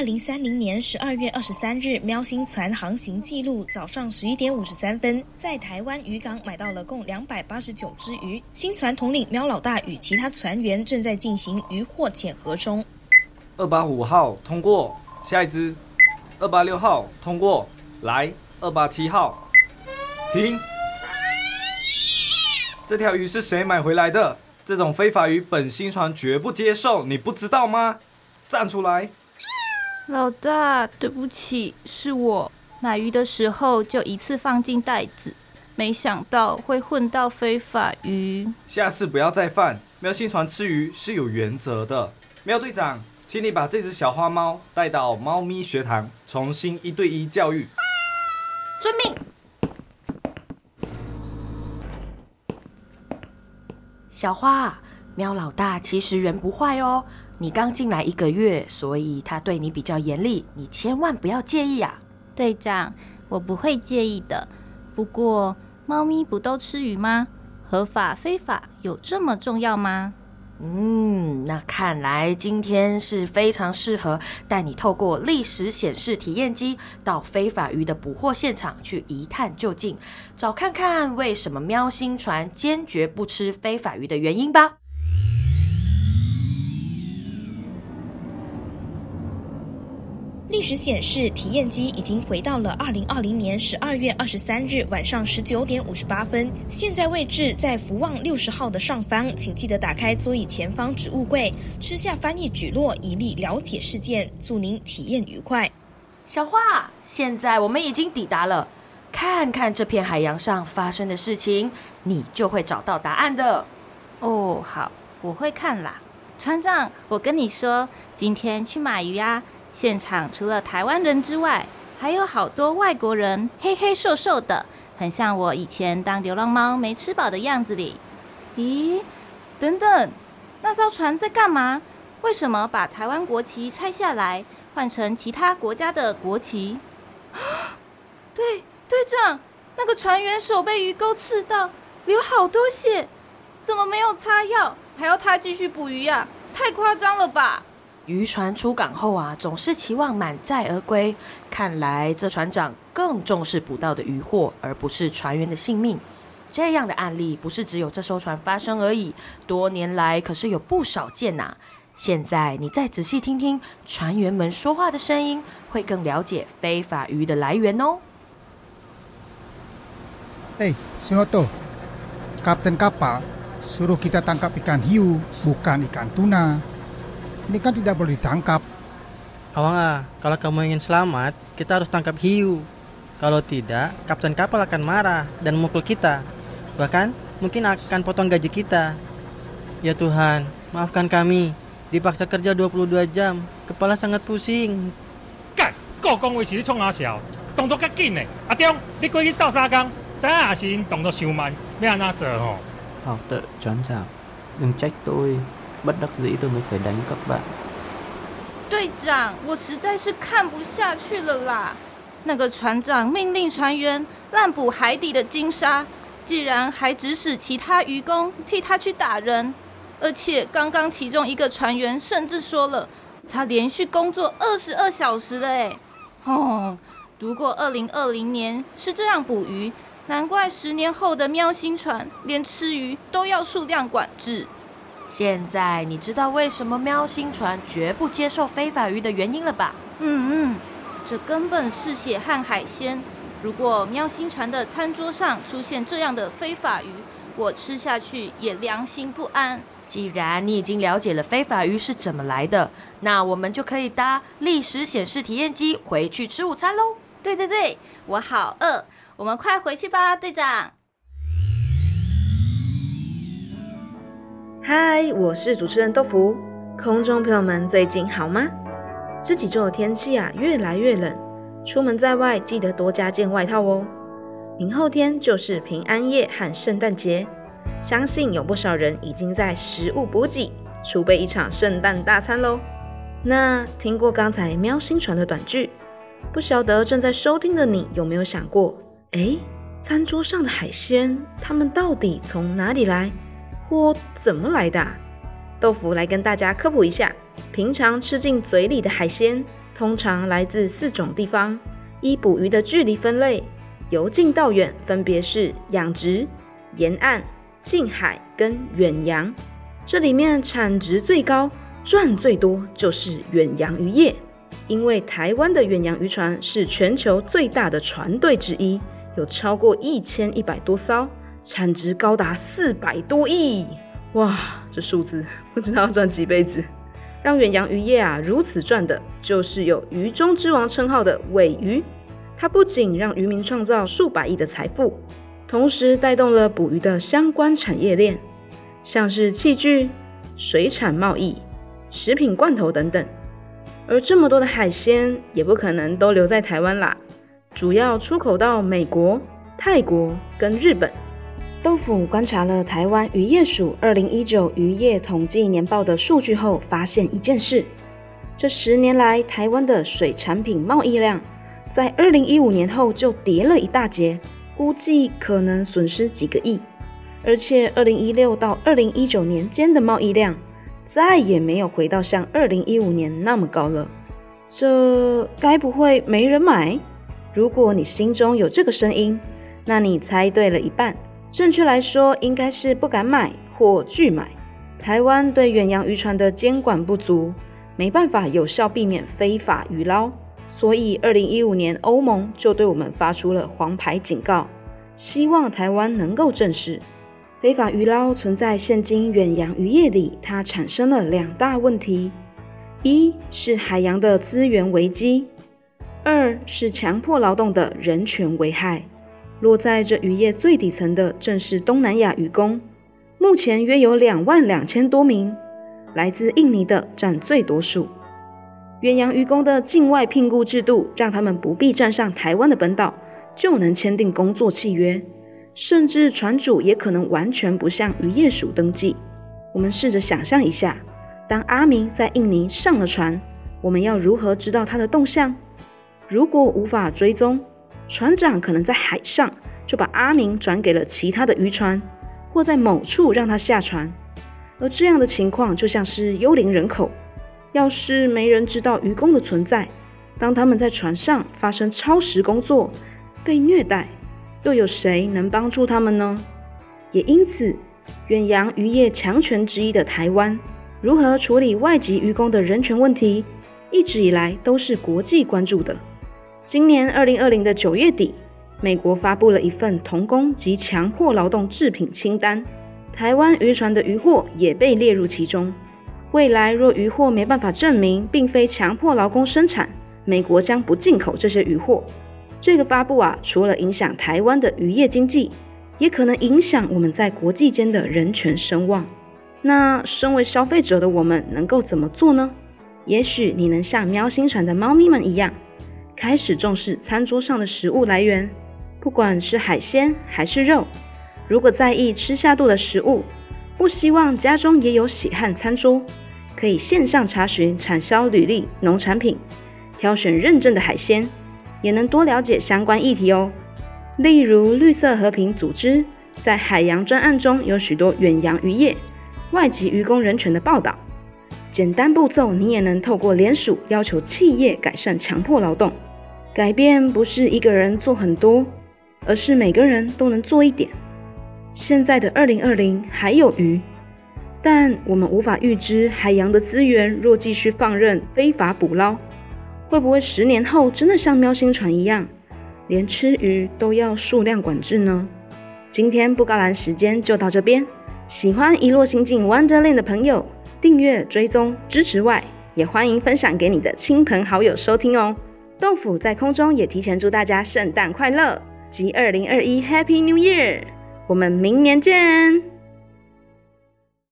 二零三零年十二月二十三日，喵星船航行记录：早上十一点五十三分，在台湾渔港买到了共两百八十九只鱼。新船统领喵老大与其他船员正在进行渔获检核中。二八五号通过，下一只。二八六号通过，来。二八七号，停。这条鱼是谁买回来的？这种非法鱼，本新船绝不接受，你不知道吗？站出来！老大，对不起，是我买鱼的时候就一次放进袋子，没想到会混到非法鱼。下次不要再犯。喵星船吃鱼是有原则的。喵队长，请你把这只小花猫带到猫咪学堂，重新一对一教育。遵命。小花，喵老大其实人不坏哦。你刚进来一个月，所以他对你比较严厉，你千万不要介意啊。队长，我不会介意的。不过，猫咪不都吃鱼吗？合法非法有这么重要吗？嗯，那看来今天是非常适合带你透过历史显示体验机到非法鱼的捕获现场去一探究竟，找看看为什么喵星船坚决不吃非法鱼的原因吧。历史显示，体验机已经回到了二零二零年十二月二十三日晚上十九点五十八分。现在位置在福旺六十号的上方，请记得打开座椅前方置物柜，吃下翻译举落，以利了解事件。祝您体验愉快。小花，现在我们已经抵达了，看看这片海洋上发生的事情，你就会找到答案的。哦，好，我会看啦。船长，我跟你说，今天去买鱼啊。现场除了台湾人之外，还有好多外国人，黑黑瘦瘦的，很像我以前当流浪猫没吃饱的样子里。咦，等等，那艘船在干嘛？为什么把台湾国旗拆下来，换成其他国家的国旗？对，队长，那个船员手被鱼钩刺到，流好多血，怎么没有擦药，还要他继续捕鱼呀？太夸张了吧！渔船出港后啊，总是期望满载而归。看来这船长更重视捕到的渔获，而不是船员的性命。这样的案例不是只有这艘船发生而已，多年来可是有不少见呐。现在你再仔细听听船员们说话的声音，会更了解非法鱼的来源哦。哎，Sinoto，Kapten kapal suruh kita tangkap ikan hiu, bukan ikan tuna. Ini kan tidak boleh ditangkap. Awang ah, kalau kamu ingin selamat, kita harus tangkap hiu. Kalau tidak, kapten kapal akan marah dan memukul kita. Bahkan mungkin akan potong gaji kita. Ya Tuhan, maafkan kami. Dipaksa kerja 22 jam, kepala sangat pusing. 干，够讲话是你创阿笑，动作较紧呢。阿忠，你过去倒沙缸，知影也是因动作太慢，要安怎做吼？好的，船长，đừng trách tôi。Bất đắc dĩ tôi mới phải đánh các bạn。队长，我实在是看不下去了啦！那个船长命令船员滥捕海底的金沙，既然还指使其他渔工替他去打人，而且刚刚其中一个船员甚至说了，他连续工作二十二小时了哎！哦，如果二零二零年是这样捕鱼，难怪十年后的喵星船连吃鱼都要数量管制。现在你知道为什么喵星船绝不接受非法鱼的原因了吧？嗯嗯，这根本是血汗海鲜。如果喵星船的餐桌上出现这样的非法鱼，我吃下去也良心不安。既然你已经了解了非法鱼是怎么来的，那我们就可以搭历史显示体验机回去吃午餐喽。对对对，我好饿，我们快回去吧，队长。嗨，我是主持人豆腐。空中朋友们最近好吗？这几周的天气啊越来越冷，出门在外记得多加件外套哦。明后天就是平安夜和圣诞节，相信有不少人已经在食物补给，储备一场圣诞大餐喽。那听过刚才喵星传的短剧，不晓得正在收听的你有没有想过，哎，餐桌上的海鲜，它们到底从哪里来？或怎么来的？豆腐来跟大家科普一下：平常吃进嘴里的海鲜，通常来自四种地方，依捕鱼的距离分类，由近到远分别是养殖、沿岸、近海跟远洋。这里面产值最高、赚最多就是远洋渔业，因为台湾的远洋渔船是全球最大的船队之一，有超过一千一百多艘，产值高达四百多亿。哇，这数字不知道要赚几辈子。让远洋渔业啊如此赚的，就是有“鱼中之王”称号的尾鱼。它不仅让渔民创造数百亿的财富，同时带动了捕鱼的相关产业链，像是器具、水产贸易、食品罐头等等。而这么多的海鲜，也不可能都留在台湾啦，主要出口到美国、泰国跟日本。豆腐观察了台湾渔业署二零一九渔业统计年报的数据后，发现一件事：这十年来，台湾的水产品贸易量在二零一五年后就跌了一大截，估计可能损失几个亿。而且二零一六到二零一九年间的贸易量，再也没有回到像二零一五年那么高了。这该不会没人买？如果你心中有这个声音，那你猜对了一半。正确来说，应该是不敢买或拒买。台湾对远洋渔船的监管不足，没办法有效避免非法渔捞，所以二零一五年欧盟就对我们发出了黄牌警告，希望台湾能够正视非法渔捞存在现今远洋渔业里，它产生了两大问题：一是海洋的资源危机，二是强迫劳动的人权危害。落在这渔业最底层的，正是东南亚渔工。目前约有两万两千多名，来自印尼的占最多数。远洋渔工的境外聘雇制度，让他们不必站上台湾的本岛，就能签订工作契约，甚至船主也可能完全不向渔业署登记。我们试着想象一下，当阿明在印尼上了船，我们要如何知道他的动向？如果无法追踪，船长可能在海上就把阿明转给了其他的渔船，或在某处让他下船。而这样的情况就像是幽灵人口。要是没人知道渔工的存在，当他们在船上发生超时工作、被虐待，又有谁能帮助他们呢？也因此，远洋渔业强权之一的台湾，如何处理外籍渔工的人权问题，一直以来都是国际关注的。今年二零二零的九月底，美国发布了一份童工及强迫劳动制品清单，台湾渔船的渔获也被列入其中。未来若渔获没办法证明并非强迫劳工生产，美国将不进口这些渔获。这个发布啊，除了影响台湾的渔业经济，也可能影响我们在国际间的人权声望。那身为消费者的我们能够怎么做呢？也许你能像喵星船的猫咪们一样。开始重视餐桌上的食物来源，不管是海鲜还是肉。如果在意吃下肚的食物，不希望家中也有血汗餐桌，可以线上查询产销履历、农产品，挑选认证的海鲜，也能多了解相关议题哦。例如绿色和平组织在海洋专案中有许多远洋渔业、外籍渔工人权的报道。简单步骤，你也能透过联署要求企业改善强迫劳动。改变不是一个人做很多，而是每个人都能做一点。现在的二零二零还有鱼，但我们无法预知海洋的资源若继续放任非法捕捞，会不会十年后真的像喵星船一样，连吃鱼都要数量管制呢？今天布告栏时间就到这边。喜欢一落心境 Wonderland 的朋友，订阅追踪支持外，也欢迎分享给你的亲朋好友收听哦。豆腐在空中也提前祝大家圣诞快乐及二零二一 Happy New Year！我们明年见。